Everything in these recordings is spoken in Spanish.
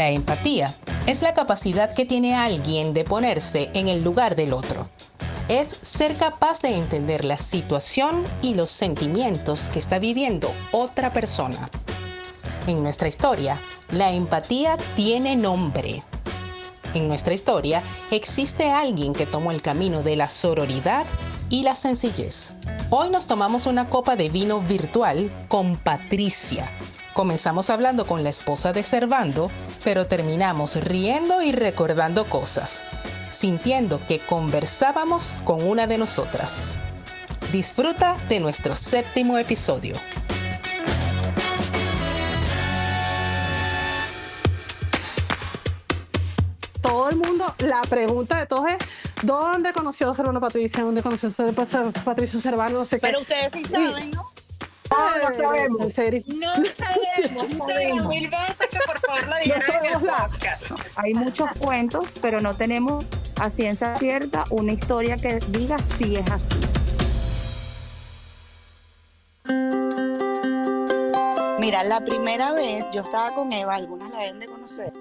La empatía es la capacidad que tiene alguien de ponerse en el lugar del otro. Es ser capaz de entender la situación y los sentimientos que está viviendo otra persona. En nuestra historia, la empatía tiene nombre. En nuestra historia existe alguien que tomó el camino de la sororidad y la sencillez. Hoy nos tomamos una copa de vino virtual con Patricia. Comenzamos hablando con la esposa de Servando, pero terminamos riendo y recordando cosas, sintiendo que conversábamos con una de nosotras. Disfruta de nuestro séptimo episodio. Todo el mundo, la pregunta de todos es, ¿dónde conoció a Servando Patricia? ¿Dónde conoció a Patricia Servando? No sé qué. Pero ustedes sí saben, ¿no? Ah, no sabemos. No sabemos. No sabemos. Mil veces que por favor lo digan en el podcast. Hay muchos cuentos, pero no tenemos a ciencia cierta una historia que diga si es así. Mira, la primera vez yo estaba con Eva, algunas la deben de conocer,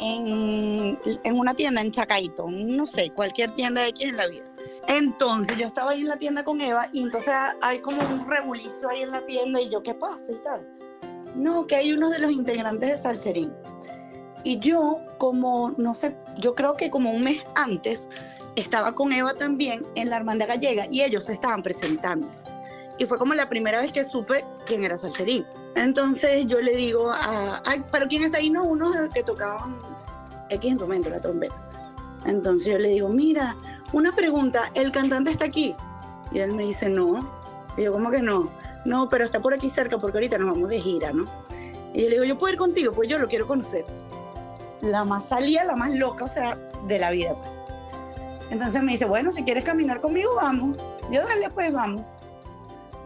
en, en una tienda en Chacaito, no sé, cualquier tienda de aquí en la vida. Entonces yo estaba ahí en la tienda con Eva y entonces hay como un rebulizo ahí en la tienda y yo, ¿qué pasa y tal? No, que hay uno de los integrantes de Salserín. Y yo, como, no sé, yo creo que como un mes antes, estaba con Eva también en la Hermandad Gallega y ellos se estaban presentando. Y fue como la primera vez que supe quién era Salserín. Entonces yo le digo a, ay, pero ¿quién está ahí? No, uno que tocaban X instrumento, la trompeta. Entonces yo le digo, mira, una pregunta, ¿el cantante está aquí? Y él me dice, no. Y yo, ¿cómo que no? No, pero está por aquí cerca porque ahorita nos vamos de gira, ¿no? Y yo le digo, ¿yo puedo ir contigo? Pues yo lo quiero conocer. La más salía, la más loca, o sea, de la vida. Pues. Entonces me dice, bueno, si quieres caminar conmigo, vamos. Yo, dale, pues vamos.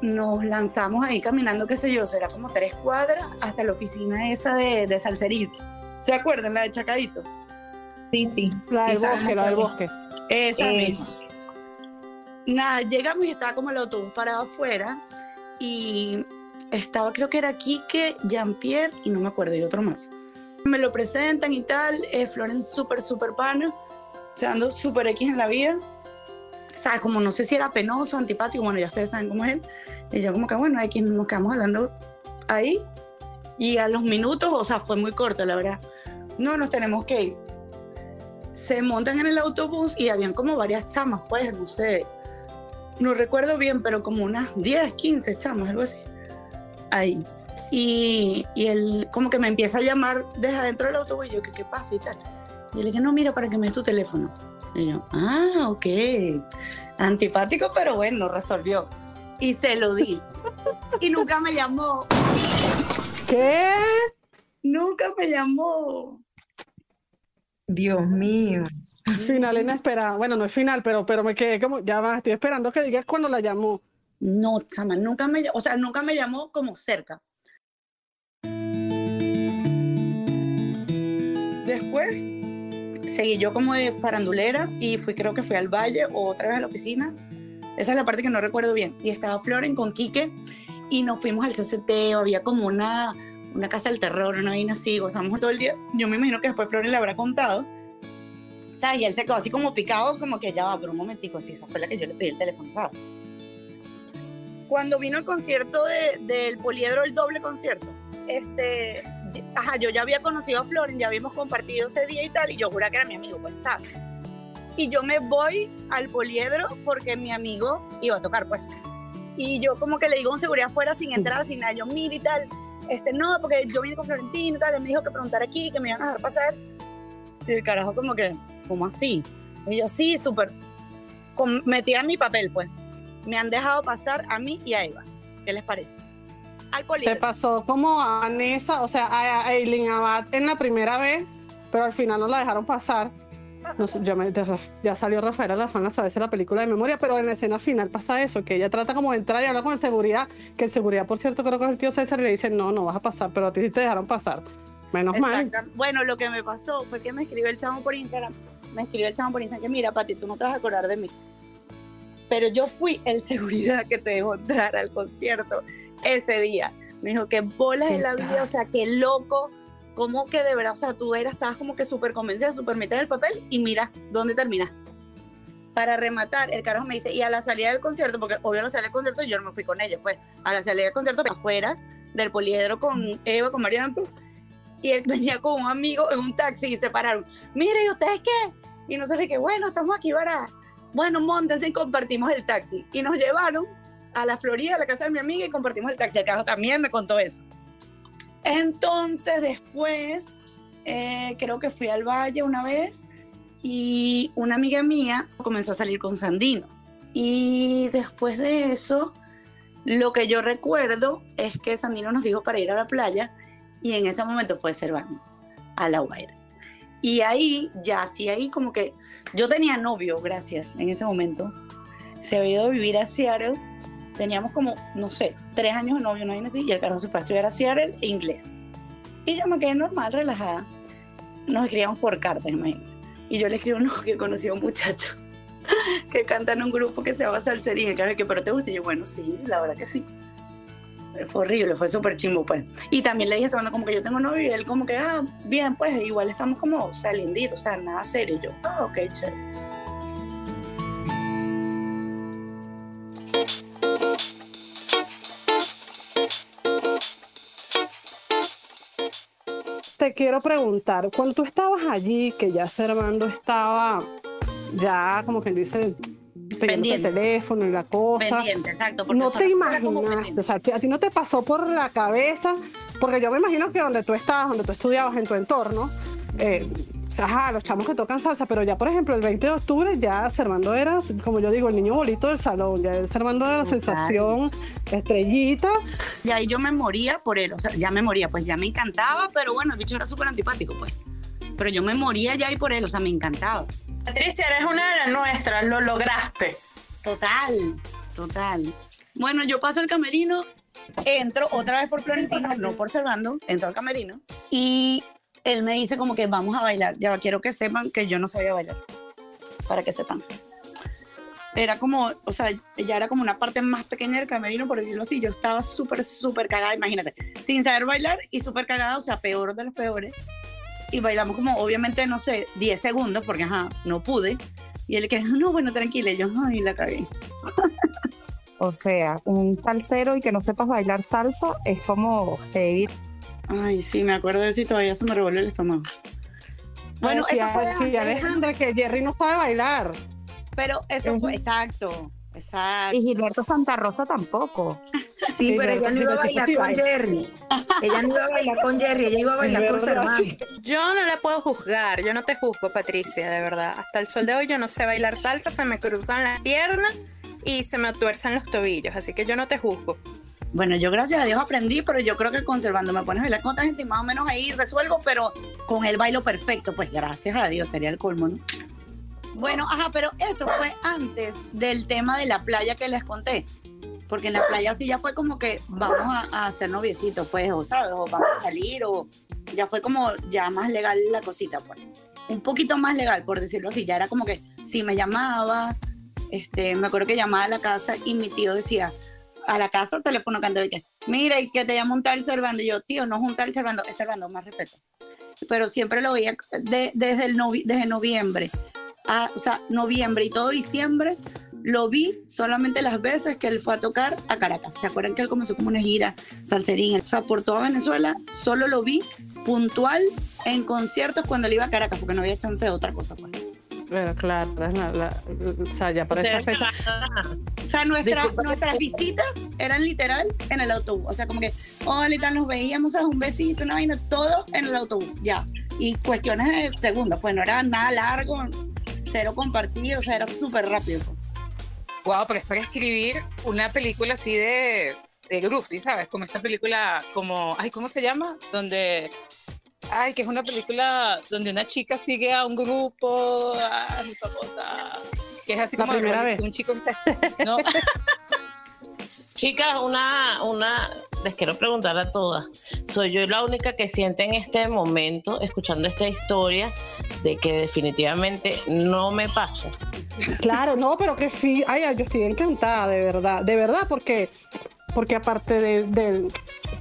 Nos lanzamos ahí caminando, qué sé yo, será como tres cuadras hasta la oficina esa de, de Salserín. ¿Se acuerdan, la de Chacadito? Sí, sí. La del sí, bosque, la del bosque. Esa Eso. misma. Nada, llegamos y estaba como el autobús parado afuera y estaba, creo que era Quique, Jean-Pierre y no me acuerdo, y otro más. Me lo presentan y tal, eh, Floren súper, súper pana, o sea, ando súper X en la vida. ¿Sabes? Como no sé si era penoso, antipático, bueno, ya ustedes saben cómo es él. Y yo como que, bueno, X nos quedamos hablando ahí. Y a los minutos, o sea, fue muy corto, la verdad. No, nos tenemos que ir se montan en el autobús y habían como varias chamas, pues, no sé, no recuerdo bien, pero como unas 10, 15 chamas, algo así. Ahí. Y, y él como que me empieza a llamar desde adentro del autobús y yo, ¿qué, qué pasa y tal? Y le dije, no, mira, para que me des tu teléfono. Y yo, ah, ok. Antipático, pero bueno, resolvió. Y se lo di. y nunca me llamó. ¿Qué? Nunca me llamó. Dios mío. Final inesperado. Bueno, no es final, pero, pero me quedé como, ya va, estoy esperando que digas cuando la llamó. No, chama, nunca me, o sea, nunca me llamó como cerca. Después seguí yo como de farandulera y fui, creo que fui al valle o otra vez a la oficina. Esa es la parte que no recuerdo bien. Y estaba Floren con Quique y nos fuimos al CCT, o había como una, una casa del terror, una vaina así, gozamos todo el día. Yo me imagino que después Floren le habrá contado. ¿Sabes? Y él se quedó así como picado, como que ya va, pero un momentico, sí, esa fue la que yo le pedí el teléfono, ¿sabes? Cuando vino el concierto de, del Poliedro, el doble concierto, este, ajá, yo ya había conocido a Floren, ya habíamos compartido ese día y tal, y yo juraba que era mi amigo, pues, ¿sabes? Y yo me voy al Poliedro porque mi amigo iba a tocar, pues. Y yo como que le digo un seguridad afuera sin entrar, sin nada, yo, mira y tal, este, no, porque yo vine con Florentino y tal, él me dijo que preguntar aquí, que me iban a dejar pasar. Y el carajo como que, ¿cómo así? Y yo, sí, súper, metida en mi papel, pues. Me han dejado pasar a mí y a Eva. ¿Qué les parece? Te pasó como a Vanessa, o sea, a Eileen Abad en la primera vez, pero al final no la dejaron pasar. No sé, ya, me- de- ya salió Rafael Alafán a saberse la película de memoria, pero en la escena final pasa eso, que ella trata como de entrar y habla con el seguridad, que el seguridad, por cierto, creo que es el tío César, y le dice, no, no vas a pasar, pero a ti sí te dejaron pasar. Menos mal. Bueno, lo que me pasó fue que me escribió el chamo por Instagram. Me escribió el chamo por Instagram que mira, Pati, tú no te vas a acordar de mí. Pero yo fui el seguridad que te dejó entrar al concierto ese día. Me dijo que bolas en la vida, o sea, qué loco como que de verdad, o sea, tú eras, estabas como que súper convencida, súper metida del papel y mira dónde terminas. Para rematar, el carajo me dice, y a la salida del concierto, porque obvio a la salida del concierto yo no me fui con ellos, pues a la salida del concierto afuera del poliedro con Eva, con María y él venía con un amigo en un taxi y se pararon. Mire, ¿y ustedes qué? Y nosotros que bueno, estamos aquí para, bueno, montense y compartimos el taxi. Y nos llevaron a la Florida, a la casa de mi amiga y compartimos el taxi. El carajo también me contó eso. Entonces después, eh, creo que fui al valle una vez y una amiga mía comenzó a salir con Sandino. Y después de eso, lo que yo recuerdo es que Sandino nos dijo para ir a la playa y en ese momento fue Cervando, a La Guaira. Y ahí, ya sí, ahí como que yo tenía novio, gracias, en ese momento. Se había ido a vivir a Seattle. Teníamos como, no sé, tres años de novio, no hay así, y el carajo se fue a estudiar a Seattle e inglés. Y yo me quedé normal, relajada. Nos escribíamos por cartas, imagínense. Y yo le escribo, no, que conocí a un muchacho que canta en un grupo que se llama Salserín. El carajo que, pero te gusta. Y yo, bueno, sí, la verdad que sí fue horrible, fue súper chimbo, pues. Y también le dije a como que yo tengo novio y él como que, ah, bien, pues igual estamos como salinditos, o sea, nada serio. Y yo, ah, ok, chévere. Quiero preguntar, cuando tú estabas allí, que ya Servando estaba ya como que dice pendiente el teléfono y la cosa. Pendiente, exacto. No te imaginas, o sea, a ti no te pasó por la cabeza, porque yo me imagino que donde tú estabas, donde tú estudiabas en tu entorno, eh, ajá, los chamos que tocan salsa, pero ya por ejemplo el 20 de octubre ya Servando era, como yo digo, el niño bolito del salón, ya Servando era la sensación estrellita. Y ahí yo me moría por él, o sea, ya me moría, pues ya me encantaba, pero bueno, el bicho era súper antipático, pues. Pero yo me moría ya ahí por él, o sea, me encantaba. Patricia, eres una de las nuestras, lo lograste. Total, total. Bueno, yo paso el camerino, entro otra vez por Florentino, no por Servando, entro al camerino y él me dice como que vamos a bailar. Ya quiero que sepan que yo no sabía bailar, para que sepan. Era como, o sea, ya era como una parte más pequeña del camerino, por decirlo así. Yo estaba súper, súper cagada, imagínate, sin saber bailar y súper cagada, o sea, peor de los peores y bailamos como obviamente, no sé, 10 segundos, porque ajá, no pude. Y él que, no, bueno, tranquila, y yo, ay, la cagué. O sea, un salsero y que no sepas bailar salsa es como seguir. Ay, sí, me acuerdo de eso y todavía se me revuelve el estómago. Bueno, eso fue sí, Alejandra, que Jerry no sabe bailar. Pero eso fue, exacto, exacto. Y Gilberto Santa Rosa tampoco. Sí, pero ella no iba a bailar con Jerry. Ella no iba a bailar con Jerry, ella iba a bailar con su hermano. Yo no la puedo juzgar, yo no te juzgo, Patricia, de verdad. Hasta el sol de hoy yo no sé bailar salsa, se me cruzan las piernas y se me tuerzan los tobillos, así que yo no te juzgo. Bueno, yo gracias a Dios aprendí, pero yo creo que conservando me pones a bailar con otra gente y más o menos ahí resuelvo, pero con el bailo perfecto, pues gracias a Dios sería el colmo, ¿no? Bueno, ajá, pero eso fue antes del tema de la playa que les conté porque en la playa sí ya fue como que vamos a, hacer noviecitos, pues, o sabes, o vamos a salir, o ya fue como ya más legal la cosita, pues. Un poquito más legal, por decirlo así, ya era como que si me llamaba, este, me acuerdo que llamaba a la casa y mi tío decía, a la casa el teléfono cantó y que, mira, y que te llama un tal Servando, y yo, tío, no es un tal Servando, es Servando, más respeto. Pero siempre lo veía desde, el desde noviembre, o sea, noviembre y todo diciembre, lo vi solamente las veces que él fue a tocar a Caracas. ¿Se acuerdan que él comenzó como una gira salserín? O sea, por toda Venezuela, solo lo vi puntual en conciertos cuando él iba a Caracas, porque no había chance de otra cosa. Pues. Bueno, claro, o sea, ya para esa fecha. O sea, nuestras visitas eran literal en el autobús. O sea, como que, hola y tal, nos veíamos, a un besito, una vaina, todo en el autobús, ya. Y cuestiones de segundos, pues no era nada largo, cero compartido, o sea, era súper rápido. Pues. Wow, pero es para escribir una película así de, de ¿sabes? Como esta película, como, ay, ¿cómo se llama? Donde, ay, que es una película donde una chica sigue a un grupo, ay, famosa, que es así como un chico, ¿no? Chicas, una, una, les quiero preguntar a todas. Soy yo la única que siente en este momento, escuchando esta historia, de que definitivamente no me pasa. Claro, no, pero que sí, ay, yo estoy encantada, de verdad, de verdad, porque porque aparte de, de,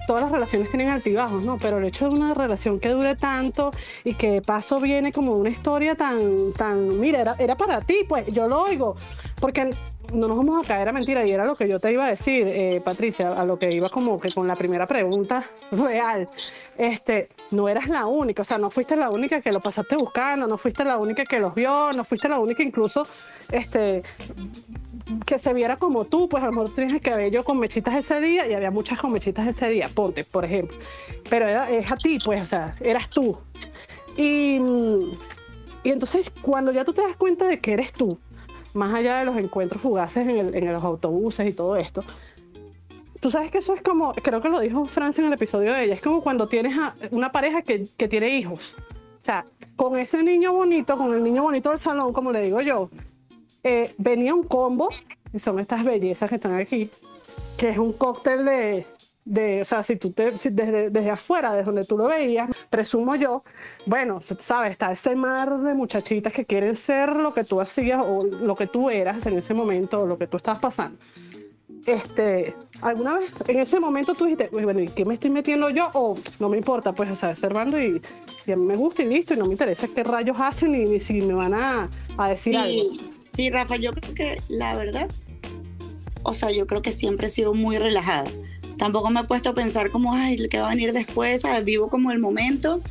todas las relaciones tienen altibajos, ¿no? Pero el hecho de una relación que dure tanto y que de paso viene como una historia tan, tan, mira, era, era para ti, pues yo lo oigo, porque no nos vamos a caer a mentira y era lo que yo te iba a decir, eh, Patricia, a lo que iba como que con la primera pregunta real. Este, no eras la única, o sea, no fuiste la única que lo pasaste buscando, no fuiste la única que los vio, no fuiste la única incluso, este, que se viera como tú, pues a lo mejor tienes el cabello con mechitas ese día y había muchas con mechitas ese día, ponte, por ejemplo. Pero es a ti, pues, o sea, eras tú. Y, y entonces, cuando ya tú te das cuenta de que eres tú, más allá de los encuentros fugaces en, el, en los autobuses y todo esto, tú sabes que eso es como, creo que lo dijo Francia en el episodio de ella, es como cuando tienes una pareja que, que tiene hijos. O sea, con ese niño bonito, con el niño bonito del salón, como le digo yo, eh, venía un combo, y son estas bellezas que están aquí, que es un cóctel de, de o sea, si tú te, si desde, desde afuera, desde donde tú lo veías, presumo yo, bueno, sabes, está ese mar de muchachitas que quieren ser lo que tú hacías o lo que tú eras en ese momento, o lo que tú estabas pasando. Este, alguna vez en ese momento tú dijiste, bueno, ¿y qué me estoy metiendo yo? O no me importa, pues, o sea, observando y, y a mí me gusta y listo, y no me interesa qué rayos hacen ni, ni si me van a, a decir sí, algo. Sí, Rafa, yo creo que la verdad, o sea, yo creo que siempre he sido muy relajada. Tampoco me he puesto a pensar como, ay, ¿qué va a venir después? ¿sabes? Vivo como el momento,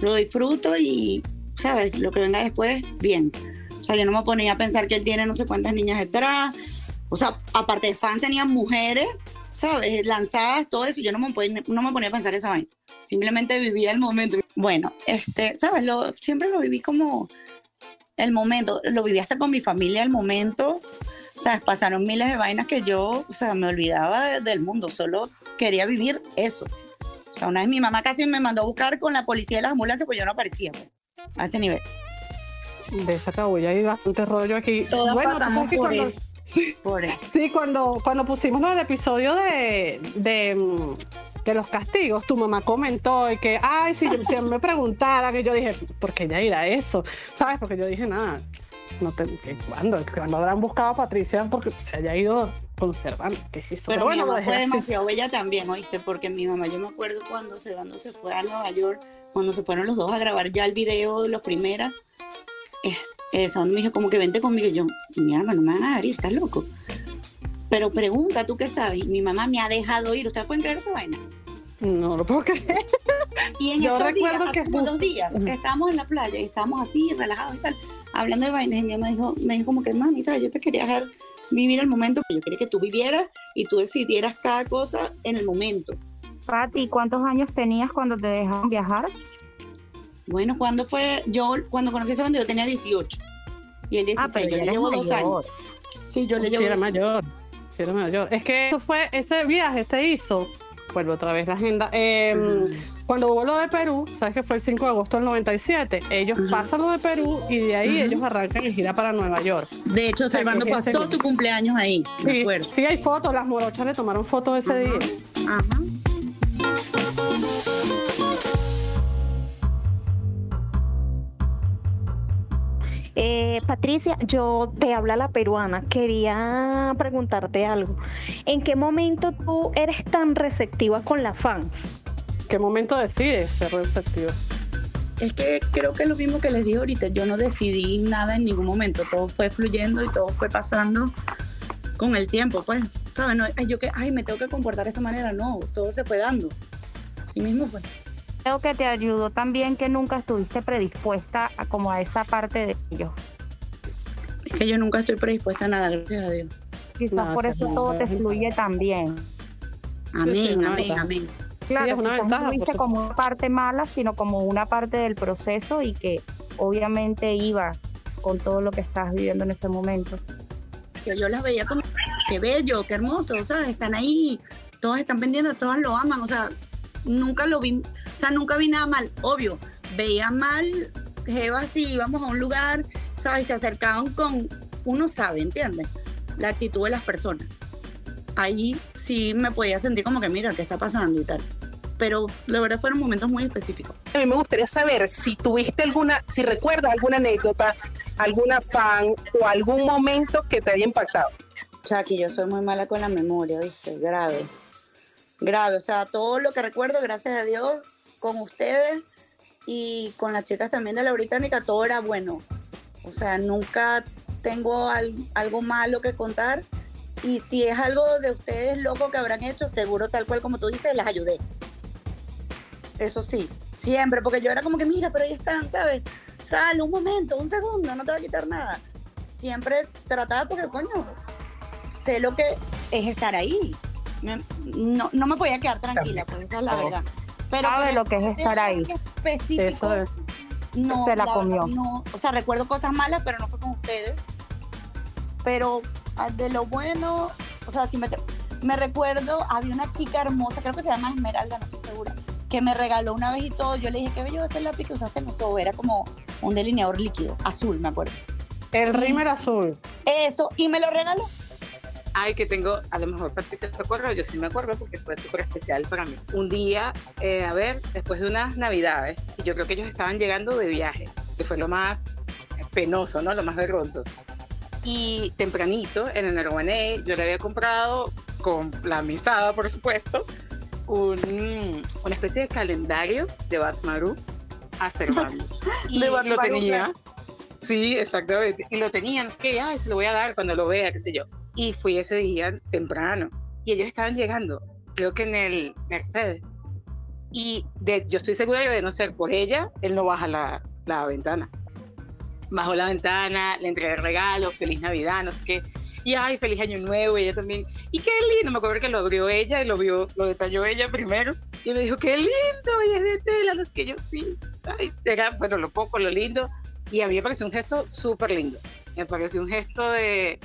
lo disfruto y, ¿sabes? Lo que venga después, bien. O sea, yo no me ponía a pensar que él tiene no sé cuántas niñas detrás. O sea, aparte de fan, tenía mujeres, ¿sabes? Lanzadas, todo eso. Yo no me, ponía, no me ponía a pensar esa vaina. Simplemente vivía el momento. Bueno, este, ¿sabes? Lo, siempre lo viví como el momento. Lo viví hasta con mi familia, el momento. O sea, pasaron miles de vainas que yo, o sea, me olvidaba del mundo. Solo quería vivir eso. O sea, una vez mi mamá casi me mandó a buscar con la policía de las ambulancias, pues yo no aparecía. Pues, a ese nivel. De esa cabulla hay bastante rollo aquí. Todas bueno, pasamos por cuando- eso. Sí, Por eso. sí, cuando, cuando pusimos del episodio de, de, de los castigos, tu mamá comentó y que, ay, si, si me preguntara, que yo dije, ¿por qué ella irá a eso? ¿Sabes? Porque yo dije, nada, no te, que ¿cuándo? ¿Cuándo habrán buscado a Patricia? Porque se haya ido conservando. ¿Qué es eso? Pero, bueno, mi mamá fue demasiado bella también, ¿oíste? Porque mi mamá, yo me acuerdo cuando Servando se fue a Nueva York, cuando se fueron los dos a grabar ya el video de los primeras, es, eso, me dijo como que vente conmigo. Y yo, mi alma, no me van a dejar ir, estás loco. Pero pregunta, ¿tú qué sabes? Mi mamá me ha dejado ir. ¿Ustedes pueden creer esa vaina? No lo puedo creer. Y en Yo estos días, recuerdo que hace como dos días, que estábamos en la playa y estábamos así, relajados y tal, hablando de vainas, y mi mamá dijo, me dijo como que, mami, ¿sabes? Yo te quería dejar vivir el momento, yo quería que tú vivieras y tú decidieras cada cosa en el momento. Pati, ¿cuántos años tenías cuando te dejaron viajar? Bueno, cuando fue? Yo, cuando conocí a ese bando, yo tenía 18 y él 16, Ah, pero yo le llevo dos años. Sí, yo le Sí, llevo era dos años. mayor. Sí, era mayor. Es que eso fue, ese viaje se hizo, vuelvo otra vez la agenda, eh, cuando hubo lo de Perú, sabes que fue el 5 de agosto del 97, ellos Ujú. pasan lo de Perú y de ahí ellos arrancan en gira para Nueva York. De hecho, Servando ese- pasó su cumpleaños ahí, Sí, sí hay fotos, las morochas le tomaron fotos ese día. Ajá. Eh, Patricia, yo te habla la peruana. Quería preguntarte algo. ¿En qué momento tú eres tan receptiva con las fans? ¿Qué momento decides ser receptivo? Es que creo que es lo mismo que les dije ahorita, yo no decidí nada en ningún momento, todo fue fluyendo y todo fue pasando con el tiempo, pues, ¿sabes? No, yo que, ay, me tengo que comportar de esta manera, no, todo se fue dando. Así mismo fue. Creo que te ayudó también que nunca estuviste predispuesta a como a esa parte de ellos. Es que yo nunca estoy predispuesta a nada, gracias a Dios. Quizás por eso todo te fluye también. Amén, amén, amén. Claro, es una quizás ventaja, no viste como una parte mala, sino como una parte del proceso y que obviamente iba con todo lo que estás viviendo en ese momento. O sea, yo las veía como, qué bello, qué hermoso, ¿sabes? Están ahí, todas están pendientes, todas lo aman, o sea, nunca lo vi, o sea, nunca vi nada mal, obvio, veía mal, Jeva, si íbamos a un lugar, ¿sabes? Se acercaban con, uno sabe, ¿entiendes? La actitud de las personas. Ahí sí me podía sentir como que, mira, ¿qué está pasando y tal? Pero la verdad fueron momentos muy específicos. A mí me gustaría saber si tuviste alguna, si recuerdas alguna anécdota, alguna fan o algún momento que te haya impactado. Chucky, yo soy muy mala con la memoria, ¿viste? Grave. grave. O sea, todo lo que recuerdo, gracias a Dios, con ustedes y con las chicas también de la británica, todo era bueno. O sea, nunca tengo algo malo que contar. Y si es algo de ustedes loco que habrán hecho, seguro tal cual como tú dices, las ayudé. Eso sí, siempre, porque yo era como que, mira, pero ahí están, ¿sabes? Sal, un momento, un segundo, no te va a quitar nada. Siempre trataba porque, coño, sé lo que es estar ahí. no, no me podía quedar tranquila, pues esa es la verdad. Pero sabe lo que es estar ahí. Específico, No, se la, comió. no, o sea, recuerdo cosas malas, pero no fue con ustedes. Pero ah, de lo bueno, o sea, si me, me recuerdo, había una chica hermosa, creo que se llama Esmeralda, no estoy segura, que me regaló una vez y todo. Yo le dije, qué bello ese lápiz que usaste en los Era como un delineador líquido, azul, me acuerdo. El rímel azul. Eso, y me lo regaló. Ay, que tengo, a lo mejor Patricia te acuerdo, yo sí me acuerdo porque fue súper especial para mí. Un día, eh, a ver, después de unas navidades, y yo creo que ellos estaban llegando de viaje, que fue lo más penoso, ¿no? Lo más vergonzoso. Y tempranito, en el Nerguané, yo le había comprado, con la misada, por supuesto, un, una especie de calendario de Batmaru a Fernando. Y lo tenía. Sí, exactamente. Y lo tenían, es que, ay, se lo voy a dar cuando lo vea, qué sé yo y fui ese día temprano y ellos estaban llegando, creo que en el Mercedes. Y de, yo estoy segura de no ser por ella, él no baja la, la ventana. Bajó la ventana, le entregué el regalo, feliz Navidad, no sé qué. Y ay, feliz año nuevo, ella también. Y qué lindo, me acuerdo que lo abrió ella y lo vio, lo detalló ella primero. Y me dijo, qué lindo, y es de tela, no que yo sí. Ay, era, bueno, lo poco, lo lindo. Y a mí me pareció un gesto súper lindo. Me pareció un gesto de,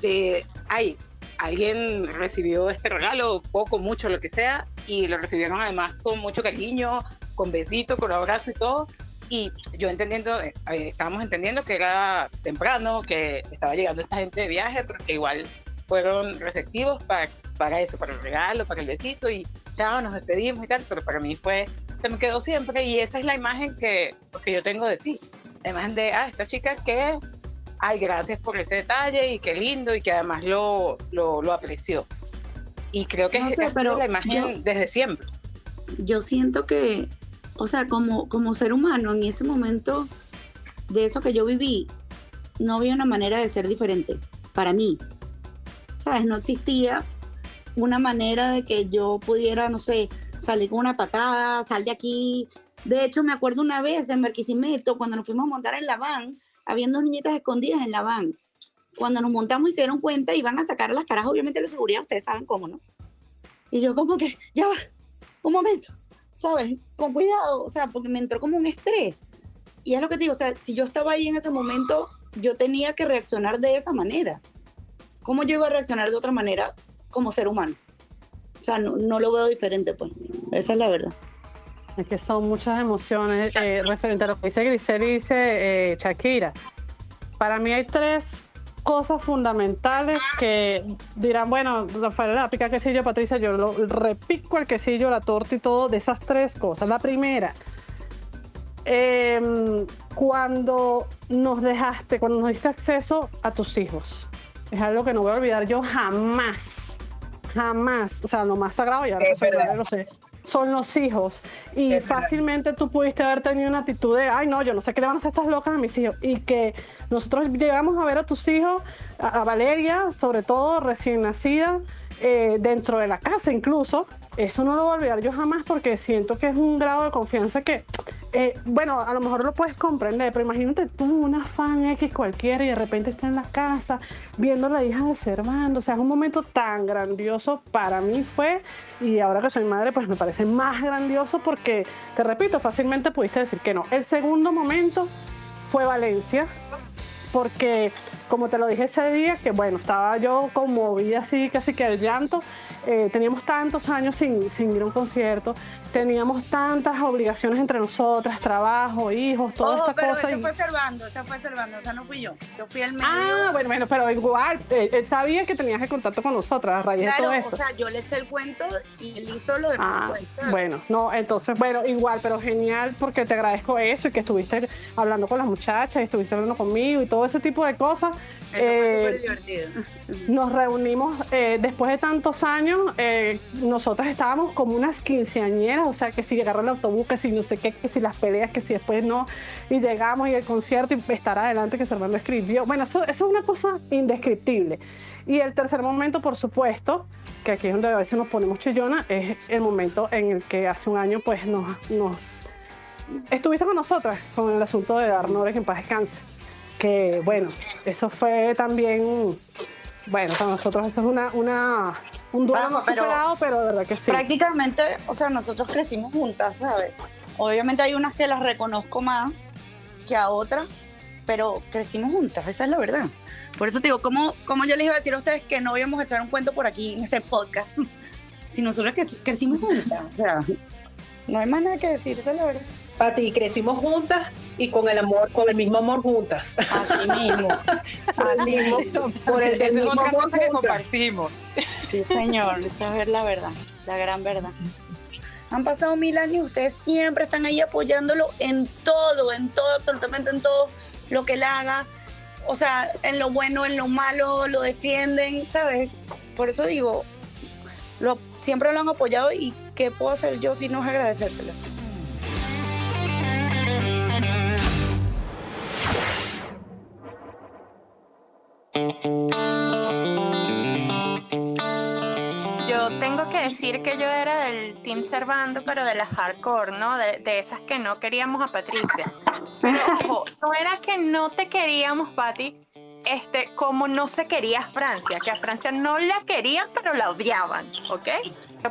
de, ay, alguien recibió este regalo, poco, mucho, lo que sea, y lo recibieron además con mucho cariño, con besito, con abrazo y todo. Y yo entendiendo, eh, estábamos entendiendo que era temprano, que estaba llegando esta gente de viaje, pero que igual fueron receptivos para, para eso, para el regalo, para el besito, y chao, nos despedimos y tal, pero para mí fue, se me quedó siempre, y esa es la imagen que, que yo tengo de ti. La imagen de, ah, esta chica que ay, gracias por ese detalle y qué lindo y que además lo, lo, apreció. Y creo que es, la imagen desde siempre. Yo siento que, o sea, como, como ser humano en ese momento de eso que yo viví, no había una manera de ser diferente para mí. ¿Sabes? No existía una manera de que yo pudiera, no sé, salir con una patada, sal de aquí. De hecho, me acuerdo una vez en Barquisimeto, cuando nos fuimos a montar en la van, habían dos niñitas escondidas en la van. Cuando nos montamos y se dieron cuenta, iban a sacar las caras, obviamente de seguridad, ustedes saben cómo, ¿no? Y yo como que, ya va, un momento, ¿sabes? Con cuidado, o sea, porque me entró como un estrés. Y es lo que te digo, o sea, si yo estaba ahí en ese momento, yo tenía que reaccionar de esa manera. ¿Cómo yo iba a reaccionar de otra manera como ser humano? O sea, no, no lo veo diferente, pues. Esa es la verdad. Es que son muchas emociones eh, referente a lo que dice Grisel y dice eh, Shakira. Para mí hay tres cosas fundamentales que dirán, bueno, Rafael la pica quesillo, Patricia, yo lo repico el quesillo, la torta y todo de esas tres cosas. La primera, em, cuando nos dejaste, cuando nos diste acceso a tus hijos. Es algo que no voy a olvidar yo jamás, jamás. O sea, lo más sagrado, ya lo sé son los hijos. Y fácilmente tú pudiste haber tenido una actitud de, ay, no, yo no sé qué le van a hacer estas locas a mis hijos. Y que nosotros llegamos a ver a tus hijos, a, Valeria, sobre todo recién nacida, eh, dentro de la casa incluso. Eso no lo voy a olvidar yo jamás porque siento que es un grado de confianza que eh, bueno, a lo mejor lo puedes comprender, pero imagínate tú, una fan X cualquiera, y de repente está en la casa viendo a la hija de Servando. O sea, es un momento tan grandioso para mí fue, y ahora que soy madre, pues me parece más grandioso porque, te repito, fácilmente pudiste decir que no. El segundo momento fue Valencia, porque, como te lo dije ese día, que bueno, estaba yo conmovida así, casi que el llanto. Eh, teníamos tantos años sin, sin ir a un concierto teníamos tantas obligaciones entre nosotras, trabajo, hijos, todas estas pero cosas. Eso fue Servando, eso fue Servando, o sea, no fui yo. Yo fui el medio. Ah, bueno, bueno, pero igual, eh, él, sabía que tenías el contacto con nosotras a raíz de todo esto. o sea, yo le eché el cuento y él hizo lo de ah, Bueno, no, entonces, bueno, igual, pero genial porque te agradezco eso y que estuviste hablando con las muchachas y estuviste hablando conmigo y todo ese tipo de cosas divertido. Nos reunimos eh, después de tantos años, eh, nosotras estábamos como unas quinceañeras, o sea, que si agarró el autobús, que si no sé qué, que si las peleas, que si después no, y llegamos y el concierto y estar adelante que Servando escribió. Bueno, eso, eso es una cosa indescriptible. Y el tercer momento, por supuesto, que aquí es donde a veces nos ponemos chillona, es el momento en el que hace un año pues nos, nos estuviste con nosotras con el asunto de Darnores en paz descanse. Que bueno, eso fue también, bueno, para nosotros eso es una, una un duelo pero, superado, pero de verdad que sí. Prácticamente, o sea, nosotros crecimos juntas, ¿sabes? Obviamente hay unas que las reconozco más que a otras, pero crecimos juntas, esa es la verdad. Por eso te digo, ¿cómo, cómo yo les iba a decir a ustedes que no íbamos a echar un cuento por aquí en este podcast? Si nosotros que crecimos juntas, o sea, no hay más nada que decir, esa es la verdad. Pati, crecimos juntas y con el amor, con el mismo amor juntas. Así mismo. Así mismo. Por el del mismo amor cosa que compartimos. Sí, señor, esa es la verdad, la gran verdad. Han pasado mil años y ustedes siempre están ahí apoyándolo en todo, en todo, absolutamente en todo lo que él haga. O sea, en lo bueno, en lo malo, lo defienden, ¿sabes? Por eso digo, lo, siempre lo han apoyado y ¿qué puedo hacer yo si no es agradecérselo? Yo tengo que decir que yo era del Team Servando, pero de las hardcore, ¿no? De, esas que no queríamos a Patricia. Pero no era que no te queríamos, Pati, este, como no se quería a Francia, que a Francia no la querían, pero la odiaban, ¿ok?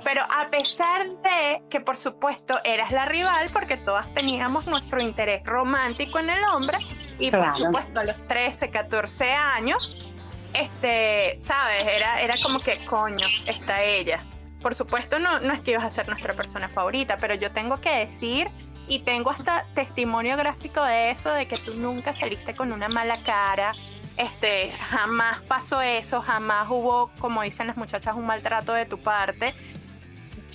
Pero a pesar de que, por supuesto, eras la rival, porque todas teníamos nuestro interés romántico en el hombre, y por supuesto, a los 13, 14 años, este, ¿sabes? Era, era como que, coño, está ella. Por supuesto, no, no es que ibas a ser nuestra persona favorita, pero yo tengo que decir, y tengo hasta testimonio gráfico de eso, de que tú nunca saliste con una mala cara, este, jamás pasó eso, jamás hubo, como dicen las muchachas, un maltrato de tu parte.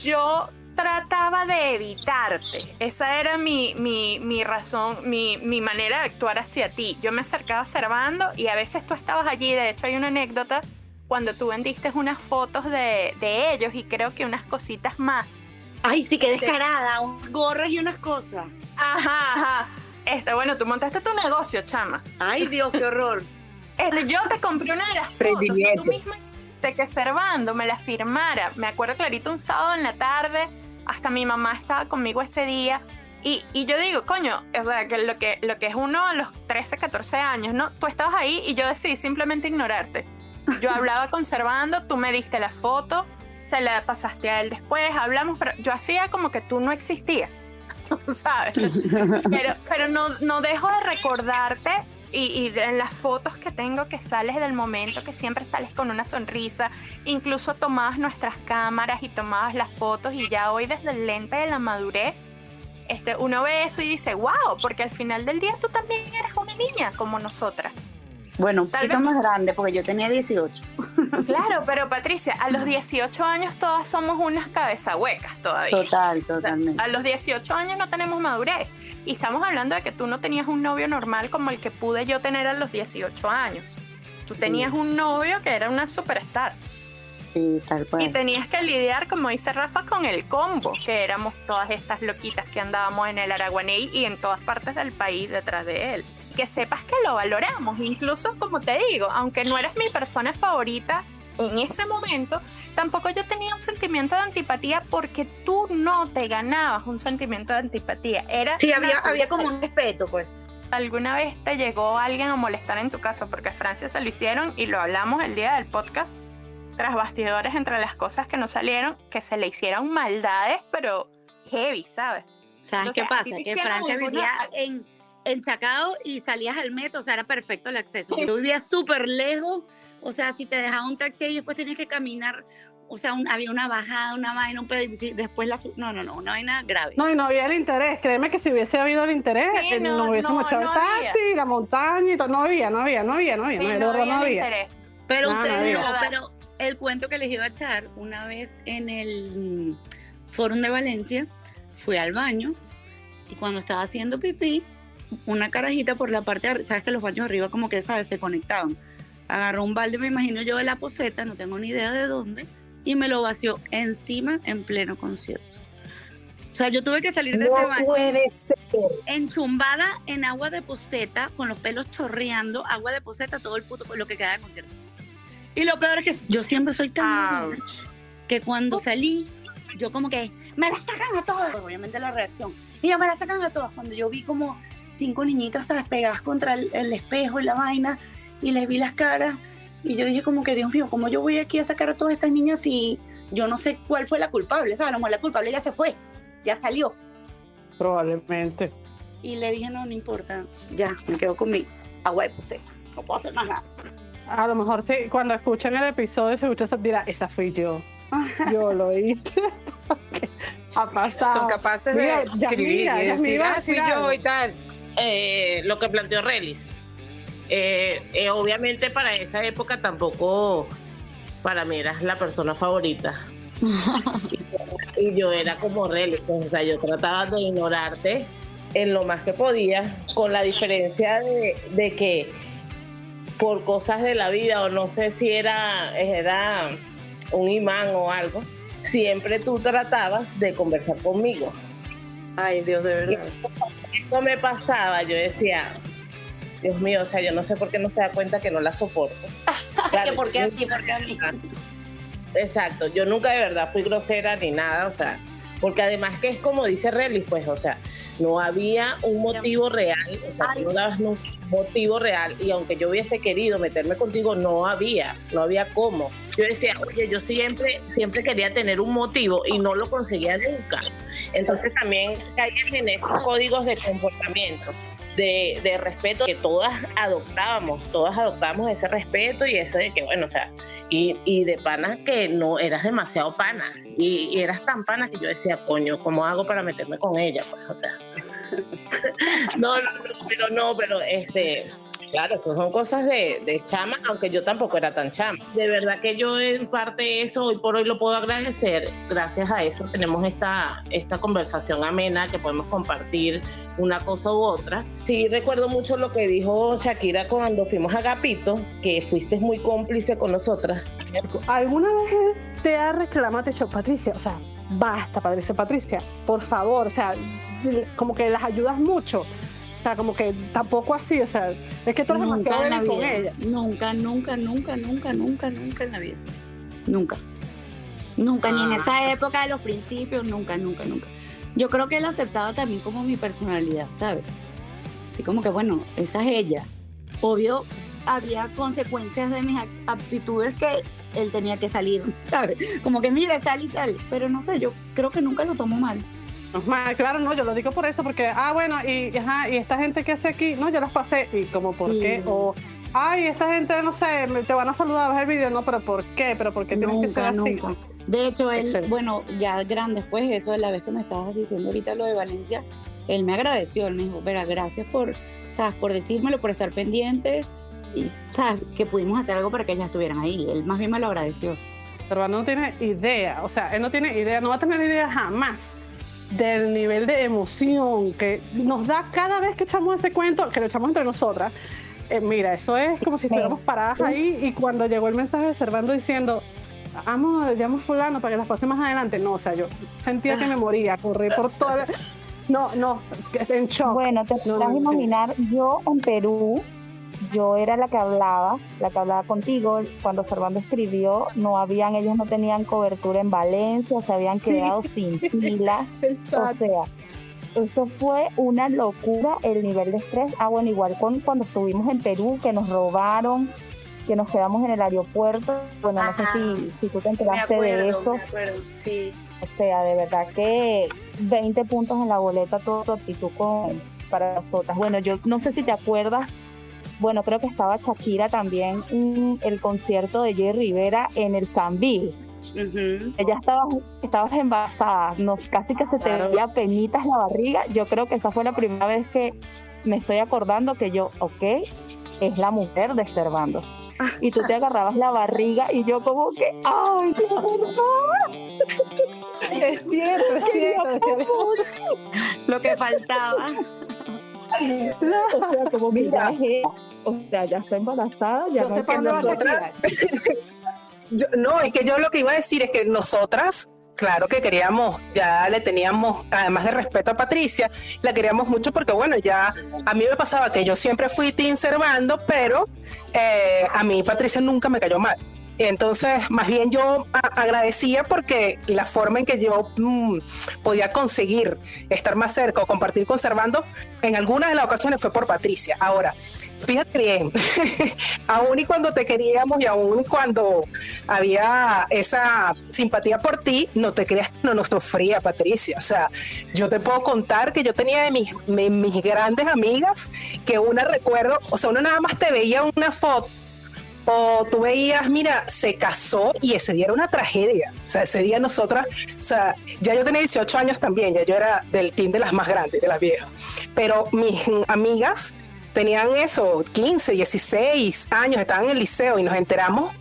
Yo trataba de evitarte. Esa era mi, mi, mi razón, mi, mi manera de actuar hacia ti. Yo me acercaba observando y a veces tú estabas allí. De hecho, hay una anécdota cuando tú vendiste unas fotos de, de ellos y creo que unas cositas más. Ay, sí, qué descarada, unas gorras y unas cosas. Ajá, ajá. Este, bueno, tú montaste tu negocio, chama. Ay, Dios, qué horror. Este, yo te compré una de las fotos tú misma hiciste que Servando me la firmara. Me acuerdo clarito un sábado en la tarde, hasta mi mamá estaba conmigo ese día. Y, y yo digo, coño, o sea, que lo, que lo que es uno a los 13, 14 años, ¿no? Tú estabas ahí y yo decidí simplemente ignorarte. Yo hablaba con Servando, tú me diste la foto, se la pasaste a él después, hablamos, pero yo hacía como que tú no existías, ¿sabes? Pero, pero no, no dejo de recordarte y, y en las fotos que tengo que sales del momento, que siempre sales con una sonrisa, incluso tomabas nuestras cámaras y tomabas las fotos y ya hoy desde el lente de la madurez, este, uno ve eso y dice, wow, porque al final del día tú también eres una niña como nosotras. Bueno, un Tal poquito vez- más grande, porque yo tenía 18. Claro, pero Patricia, a los 18 años todas somos unas cabeza huecas todavía. Total, O sea, totalmente. a los 18 años no tenemos madurez. Y estamos hablando de que tú no tenías un novio normal como el que pude yo tener a los 18 años. Tú tenías un novio que era una superstar. Sí, tal Y cual. tenías que lidiar, como dice Rafa, con el combo, que éramos todas estas loquitas que andábamos en el Araguaney y en todas partes del país detrás de él. Que sepas que lo valoramos, incluso como te digo, aunque no eres mi persona favorita en ese momento, tampoco yo tenía un sentimiento de antipatía porque tú no te ganabas un sentimiento de antipatía. Era Sí, había, había como un respeto, pues. ¿Alguna vez te llegó alguien a molestar en tu casa? Porque a Francia se lo hicieron y lo hablamos el día del podcast, tras bastidores entre las cosas que no salieron, que se le hicieron maldades, pero heavy, ¿sabes? ¿Sabes Entonces, qué ¿a pasa? Que Francia alguna- vivía en, en Chacao y salías al metro, o sea, era perfecto el acceso. Yo vivía súper lejos, o sea, si te dejaba un taxi y después tenías que caminar, o sea, un- había una bajada, una vaina, un pedo, y después la... su- No, no, no, una vaina grave. No, y no había el interés. Créeme que si hubiese habido el interés, Sí, eh, no, nos hubiésemos no, echado no el taxi, la montaña y todo. No había, no había, no había, no había. Sí, no había, no había no interés. Pero No, no ustedes había. no, pero el cuento que les iba a echar una vez en el mm, Fórum de Valencia, fui al baño y cuando estaba haciendo pipí, una carajita por la parte de arriba, sabes que los baños arriba como que, ¿sabes? Se conectaban. Agarró un balde, me imagino yo, de la poseta, no tengo ni idea de dónde, y me lo vació encima en pleno concierto. O sea, yo tuve que salir de No ese baño puede ser. enchumbada en agua de poseta, con los pelos chorreando, agua de poseta, todo el puto, lo que queda de concierto. Y lo peor es que yo siempre soy tan que cuando salí, yo como que, me la sacan a todas. Obviamente la reacción. Y yo, me la sacan a todas. Cuando yo vi como cinco niñitas, ¿sabes? Pegadas contra el, el espejo y la vaina, y les vi las caras, y yo dije como que, Dios mío, ¿cómo yo voy aquí a sacar a todas estas niñas si yo no sé cuál fue la culpable? ¿Sabes? A lo mejor la culpable ya se fue, ya salió. Probablemente. Y le dije, no, no importa, ya, me quedo con mi agua de poseta. No puedo hacer más nada. A lo mejor sí, cuando escuchan el episodio se escucha, dirá, esa fui yo. Yo lo hice. ha pasado. Son capaces Mira, de escribir y decir, ah, fui yo y tal. Eh, lo que planteó Relis. Eh, eh, obviamente para esa época tampoco para mí eras la persona favorita. y yo era como Relis, pues, o sea, yo trataba de ignorarte en lo más que podía, con la diferencia de, de que por cosas de la vida, o no sé si era, era un imán o algo, siempre tú tratabas de conversar conmigo. Ay, Dios, de verdad. Eso me pasaba, yo decía, Dios mío, o sea, yo no sé por qué no se da cuenta que no la soporto. Claro, ¿Que ¿Por qué a? ¿Por qué a mí? Exacto, yo nunca de verdad fui grosera ni nada, o sea, porque además que es como dice Relis, pues, o sea, no había un motivo real, o sea, tú no dabas un motivo real, y aunque yo hubiese querido meterme contigo, no había, no había cómo. Yo decía, oye, yo siempre, siempre quería tener un motivo y no lo conseguía nunca. Entonces también caías en esos códigos de comportamiento. De, de respeto que todas adoptábamos, todas adoptábamos ese respeto y eso de que, bueno, o sea, y, y de pana que no eras demasiado pana y, y eras tan pana que yo decía, coño, ¿cómo hago para meterme con ella? Pues, o sea, no, no, no, pero no, pero este, claro, eso son cosas de, de chama, aunque yo tampoco era tan chama. De verdad que yo en parte eso hoy por hoy lo puedo agradecer. Gracias a eso tenemos esta, esta conversación amena que podemos compartir una cosa u otra. Sí recuerdo mucho lo que dijo Shakira cuando fuimos a Gapito, que fuiste muy cómplice con nosotras. ¿Alguna vez te ha reclamado, te Patricia, o sea, basta, Patricia, Patricia, por favor, o sea, como que las ayudas mucho? O sea, como que tampoco así, o sea, es que tú eres Nunca demasiado en la con ella. Nunca, nunca, nunca, nunca, nunca, nunca en la vida. Nunca. Nunca, ni en Ah. esa época de los principios, nunca, nunca, nunca. Yo creo que él aceptaba también como mi personalidad, ¿sabes? Así como que, bueno, esa es ella. Obvio, había consecuencias de mis ac- actitudes que él tenía que salir, ¿sabes? Como que, mire, tal y tal. Pero no sé, yo creo que nunca lo tomo mal. Claro, no, yo lo digo por eso, porque, ah, bueno, y, ajá, y esta gente que hace aquí, no, yo las pasé, y como, ¿por Sí. qué? O, ay, esta gente, no sé, me- te van a saludar a ver el video, no, pero ¿por qué? ¿Pero por qué tienes que ser Nunca, así? nunca. De hecho, él, bueno, ya grande después de eso, de la vez que me estabas diciendo ahorita lo de Valencia, él me agradeció, él me dijo, verá, gracias por, ¿sabes? por decírmelo, por estar pendiente y, ¿sabes? Que pudimos hacer algo para que ellas estuvieran ahí. Él más bien me lo agradeció. Pero no tiene idea, o sea, él no tiene idea, no va a tener idea jamás del nivel de emoción que nos da cada vez que echamos ese cuento, que lo echamos entre nosotras. Eh, mira, eso es como si estuviéramos paradas ahí y cuando llegó el mensaje de Servando diciendo, amor, llamo a fulano para que las pase más adelante. No, o sea, yo sentía que me moría, corrí por toda... No, no, en shock. Bueno, te No, podrás no, imaginar, yo en Perú, yo era la que hablaba, la que hablaba contigo. Cuando Servando escribió, no habían, ellos no tenían cobertura en Valencia, se habían quedado sin pila. O sea, eso fue una locura el nivel de estrés. Ah, bueno, igual con cuando estuvimos en Perú, que nos robaron, que nos quedamos en el aeropuerto. Bueno, no sé si, si tú te enteraste de eso. sí. O sea, de verdad que 20 puntos en la boleta, toda tu actitud con, para nosotras. Bueno, yo no sé si te acuerdas, bueno, creo que estaba Shakira también en el concierto de Jerry Rivera en el Sambil. Ujú. Ella estaba, estabas embarazada, nos, casi que se te Claro. veía penitas la barriga. Yo creo que esa fue la primera vez que me estoy acordando que yo, ok, es la mujer de Servando. Y tú te agarrabas la barriga y yo como que, ay, es cierto. es cierto. Lo que faltaba. O sea, como que ya es, o sea, ya está embarazada, ya no sé hay para que nosotras. Yo- no, es que yo lo que iba a decir es que nosotras, claro que queríamos, ya le teníamos, además de respeto a Patricia, la queríamos mucho porque, bueno, ya a mí me pasaba que yo siempre fui Team Servando, pero eh, a mí Patricia nunca me cayó mal. Entonces, más bien yo agradecía porque la forma en que yo mm, podía conseguir estar más cerca o compartir conservando en algunas de las ocasiones fue por Patricia. Ahora, fíjate bien, aún y cuando te queríamos y aún y cuando había esa simpatía por ti, no te creas que no nos sufría Patricia. O sea, yo te puedo contar que yo tenía de mis, mi- mis grandes amigas que una recuerdo, o sea, uno nada más te veía una foto o tú veías, mira, se casó y ese día era una tragedia. O sea, ese día nosotras, o sea, ya yo tenía 18 años también, ya yo era del team de las más grandes, de las viejas. Pero mis amigas tenían eso, 15, 16 años, estaban en el liceo y nos enteramos,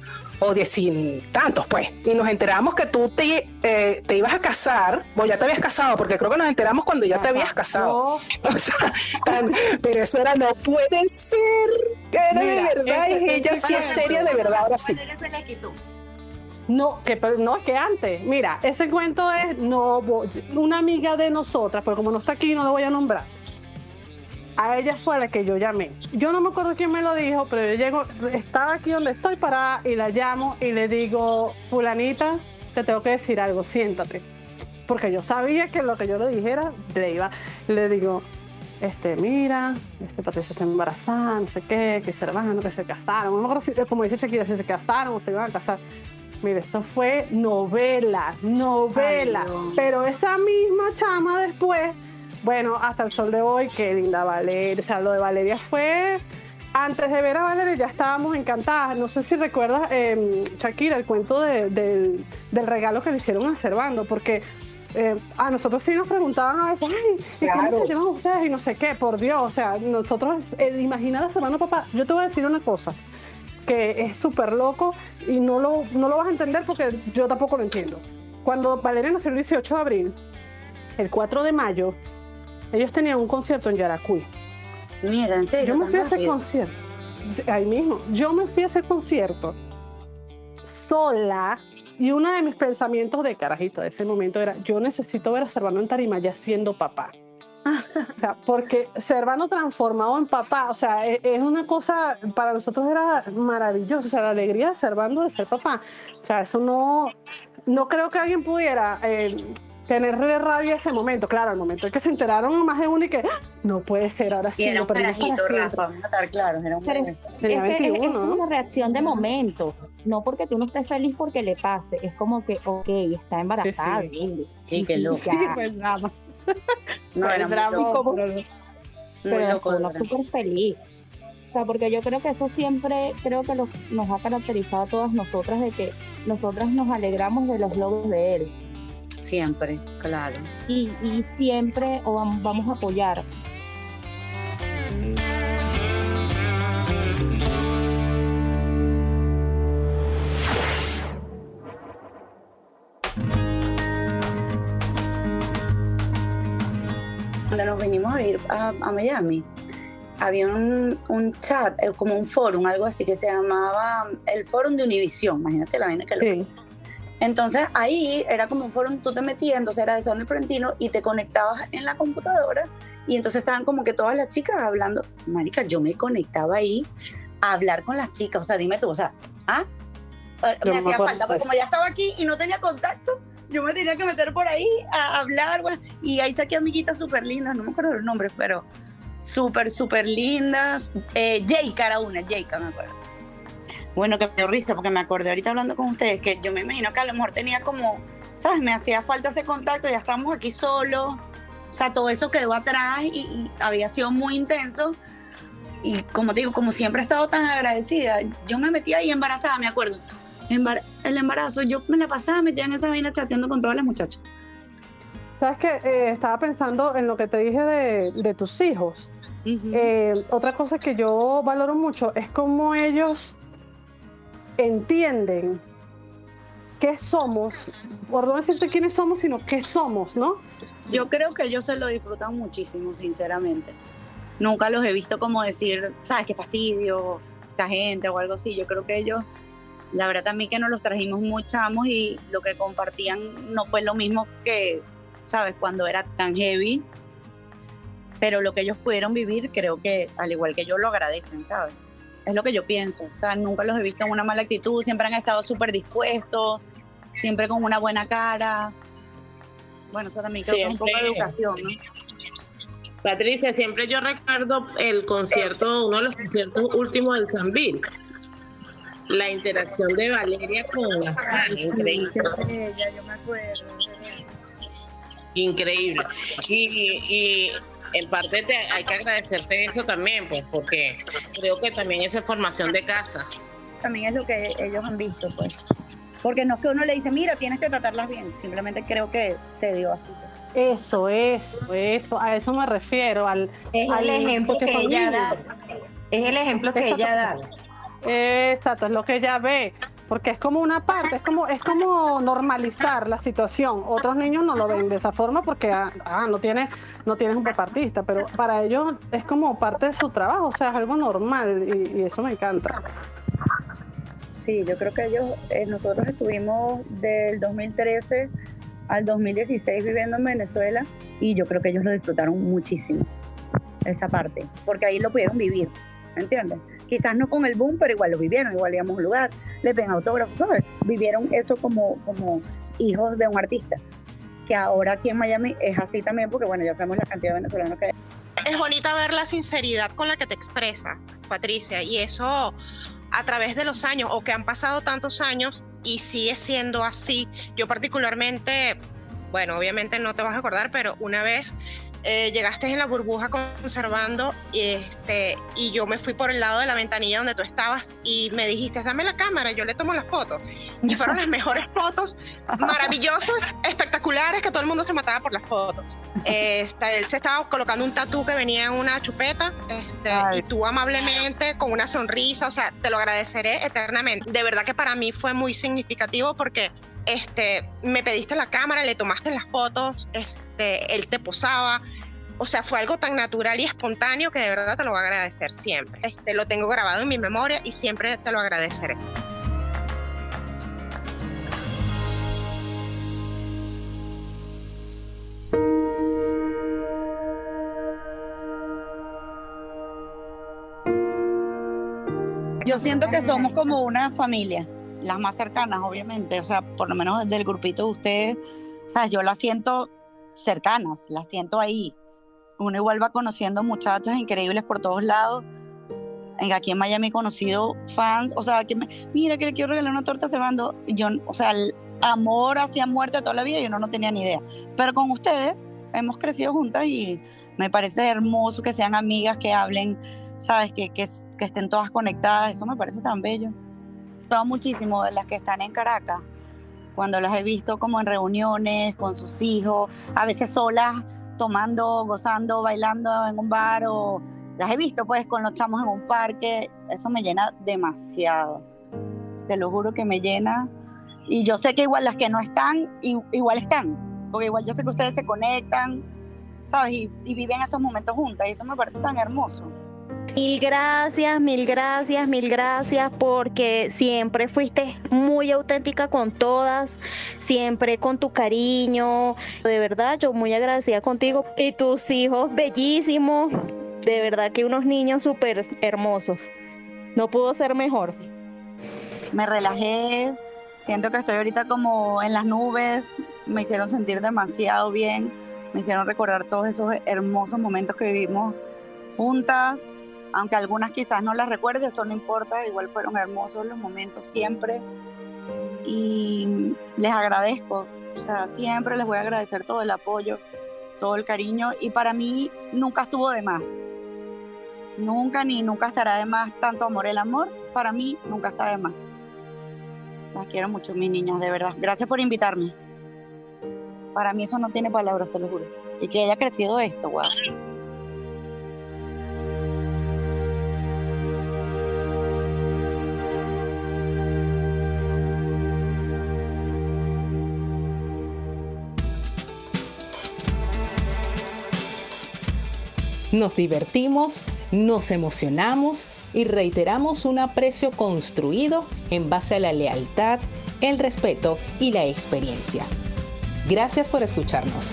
o diez y tantos pues, y nos enteramos que tú te, eh, te ibas a casar, o ya te habías casado, porque creo que nos enteramos cuando ya te habías casado. O sea, tan- pero eso era, no puede ser, era de verdad, este- y ella sí es seria de verdad, ahora sí. No, que pero no, que antes. Mira, ese cuento es no una amiga de nosotras, pero como no está aquí, no lo voy a nombrar. A ella fue la que yo llamé. Yo no me acuerdo quién me lo dijo, pero yo llego, estaba aquí donde estoy parada y la llamo y le digo, fulanita, te tengo que decir algo, siéntate. Porque yo sabía que lo que yo le dijera le iba. Le digo, este, mira, este Patricia está embarazada, no sé qué, que se hermano, que se casaron. No me acuerdo si, como dice Shakira, si se casaron o se iban a casar. Mire, esto fue novela, novela. Ay. Pero esa misma chama después, bueno, hasta el sol de hoy, qué linda Valeria. O sea, lo de Valeria fue. Antes de ver a Valeria ya estábamos encantadas. No sé si recuerdas, eh, Shakira, el cuento de- del, del regalo que le hicieron a Servando, porque eh, a nosotros sí nos preguntaban a veces, ay, ¿y cómo se llaman ustedes? Y no sé qué, por Dios. O sea, nosotros, el imaginar a Servando papá, yo te voy a decir una cosa que es súper loco y no lo, no lo vas a entender porque yo tampoco lo entiendo. Cuando Valeria nació el 18 de abril, el 4 de mayo, ellos tenían un concierto en Yaracuy. Mira, en serio. Yo me fui a ese concierto, ahí mismo, yo me fui a ese concierto sola y uno de mis pensamientos de carajito de ese momento era, yo necesito ver a Servano en Tarima ya siendo papá. O sea, porque Servano transformado en papá, o sea, e- es, una cosa, para nosotros era maravilloso, o sea, la alegría de Servando de ser papá. O sea, eso no, no creo que alguien pudiera eh, tenerle rabia ese momento. Claro, el momento en que se enteraron más de uno y que, ¡ah! no puede ser, ahora sí, Y era un carajito, siempre". Rafa, vamos a estar claros, era un Pero es, que es- 21, es ¿no? una reacción de momento, no porque tú no estés feliz porque le pase, es como que, ok, está embarazada, Sí, bien, Sí, qué loco. Sí, pues drama. No, era muy drama, loco. pero- Muy pero loco, súper feliz. O sea, porque yo creo que eso siempre, creo que lo- nos ha caracterizado a todas nosotras de que nosotras nos alegramos de los logros de él Siempre, claro. y, y siempre o vamos a apoyar. Cuando nos vinimos a ir a, a Miami, había un, un chat, eh, como un forum, algo así que se llamaba el Forum de Univisión. Imagínate la vaina que lo. Entonces ahí era como un forum, tú te metías, entonces era de Sound Florentino y te conectabas en la computadora y entonces estaban como que todas las chicas hablando. Marica, yo me conectaba ahí a hablar con las chicas, o sea, dime tú, o sea, ¿ah? Eh, Yo Me hacía falta, porque eso. como ya estaba aquí y no tenía contacto, yo me tenía que meter por ahí a hablar, bueno, y ahí saqué amiguitas súper lindas, no me acuerdo los nombres, pero súper, súper lindas. Eh, Jayka era una, Jayka me acuerdo. Bueno, que me risa porque me acordé ahorita hablando con ustedes que yo me imagino que a lo mejor tenía como, ¿sabes? Me hacía falta ese contacto, ya estamos aquí solos. O sea, todo eso quedó atrás y, y había sido muy intenso. Y como te digo, como siempre he estado tan agradecida, yo me metí ahí embarazada, me acuerdo. Embar- el embarazo, yo me la pasaba metida en esa vaina chateando con todas las muchachas. ¿Sabes qué? estaba pensando en lo que te dije de, de tus hijos. Eh, otra cosa que yo valoro mucho es cómo ellos entienden qué somos, por no decirte quiénes somos, sino qué somos, ¿no? Yo creo que ellos se lo disfrutan muchísimo, sinceramente. nunca los he visto como decir, sabes, qué fastidio, esta gente o algo así. Yo creo que ellos, la verdad también que nos los trajimos muy chamos y lo que compartían no fue lo mismo que, sabes, cuando era tan heavy. Pero lo que ellos pudieron vivir, creo que al igual que yo lo agradecen, ¿sabes? Es lo que yo pienso. O sea, nunca los he visto en una mala actitud, siempre han estado súper dispuestos, siempre con una buena cara. Bueno, eso también creo que es un poco de educación, ¿no? Patricia, siempre yo recuerdo el concierto, uno de los conciertos últimos del Sanville. La interacción de Valeria con las increíble. yo me acuerdo. Increíble. Y, y en parte te, hay que agradecerte eso también, pues, porque creo que también es formación de casa. También es lo que ellos han visto, pues. Porque no es que uno le dice, mira, tienes que tratarlas bien. Simplemente creo que se dio así. Eso, eso, eso, a eso me refiero. Al, Es al- el ejemplo que ella niños. da. Es el ejemplo que ella da. Exacto, es lo que ella ve, porque es como una parte, es como, es como normalizar la situación. Otros niños no lo ven de esa forma porque ah, ah, no tienes, no tienes un papá artista, pero para ellos es como parte de su trabajo, o sea, es algo normal y, eso me encanta. Sí, yo creo que ellos, eh, nosotros estuvimos del 2013 al 2016 viviendo en Venezuela y yo creo que ellos lo disfrutaron muchísimo, esa parte, porque ahí lo pudieron vivir, ¿me entiendes? Quizás no con el boom, pero igual lo vivieron, igual íbamos a un lugar, les ven autógrafos, ¿sabes? Vivieron eso como, como hijos de un artista, que ahora aquí en Miami es así también, porque bueno, ya sabemos la cantidad de venezolanos que hay. es bonita ver la sinceridad con la que te expresa, Patricia, y eso a través de los años, o que han pasado tantos años y sigue siendo así. Yo particularmente, bueno, obviamente no te vas a acordar, pero una vez eh, llegaste en la burbuja conservando y, este, y yo me fui por el lado de la ventanilla donde tú estabas y me dijiste, dame la cámara, yo le tomo las fotos. Y fueron las mejores fotos, maravillosas, espectaculares, que todo el mundo se mataba por las fotos. Este, él se estaba colocando un tatú que venía en una chupeta este, y tú amablemente, con una sonrisa, o sea, te lo agradeceré eternamente. De verdad que para mí fue muy significativo porque este, me pediste la cámara, le tomaste las fotos, este, él te posaba. O sea, fue algo tan natural y espontáneo que de verdad te lo voy a agradecer siempre. Este, lo tengo grabado en mi memoria y siempre te lo agradeceré. Yo siento que somos como una familia, las más cercanas, obviamente, o sea, por lo menos del grupito de ustedes, o sea, yo las siento cercanas, las siento ahí. Uno igual va conociendo muchachas increíbles por todos lados. Aquí en Miami he conocido fans, o sea, que me, mira que le quiero regalar una torta a Servando. Yo, o sea, el amor hacia muerte toda la vida, yo no, no tenía ni idea. Pero con ustedes hemos crecido juntas y me parece hermoso que sean amigas, que hablen, sabes, que, que, que estén todas conectadas, eso me parece tan bello. Todo muchísimo de las que están en Caracas, cuando las he visto como en reuniones con sus hijos, a veces solas, tomando, gozando, bailando en un bar o las he visto pues con los chamos en un parque, eso me llena demasiado. Te lo juro que me llena. Y yo sé que igual las que no están, igual están, porque igual yo sé que ustedes se conectan, ¿sabes? Y, y viven esos momentos juntas y eso me parece tan hermoso. Mil gracias, mil gracias, mil gracias, porque siempre fuiste muy auténtica con todas, siempre con tu cariño. De verdad, yo muy agradecida contigo y tus hijos bellísimos. De verdad que unos niños súper hermosos. No pudo ser mejor. me relajé, siento que estoy ahorita como en las nubes, me hicieron sentir demasiado bien, me hicieron recordar todos esos hermosos momentos que vivimos juntas, aunque algunas quizás no las recuerde, eso no importa, igual fueron hermosos los momentos siempre y les agradezco, o sea, siempre les voy a agradecer todo el apoyo, todo el cariño y para mí nunca estuvo de más. Nunca ni nunca estará de más tanto amor. El amor para mí nunca está de más. Las quiero mucho, mis niñas, de verdad. Gracias por invitarme. Para mí eso no tiene palabras, te lo juro. Y que haya crecido esto, wow. Nos divertimos, nos emocionamos y reiteramos un aprecio construido en base a la lealtad, el respeto y la experiencia. Gracias por escucharnos.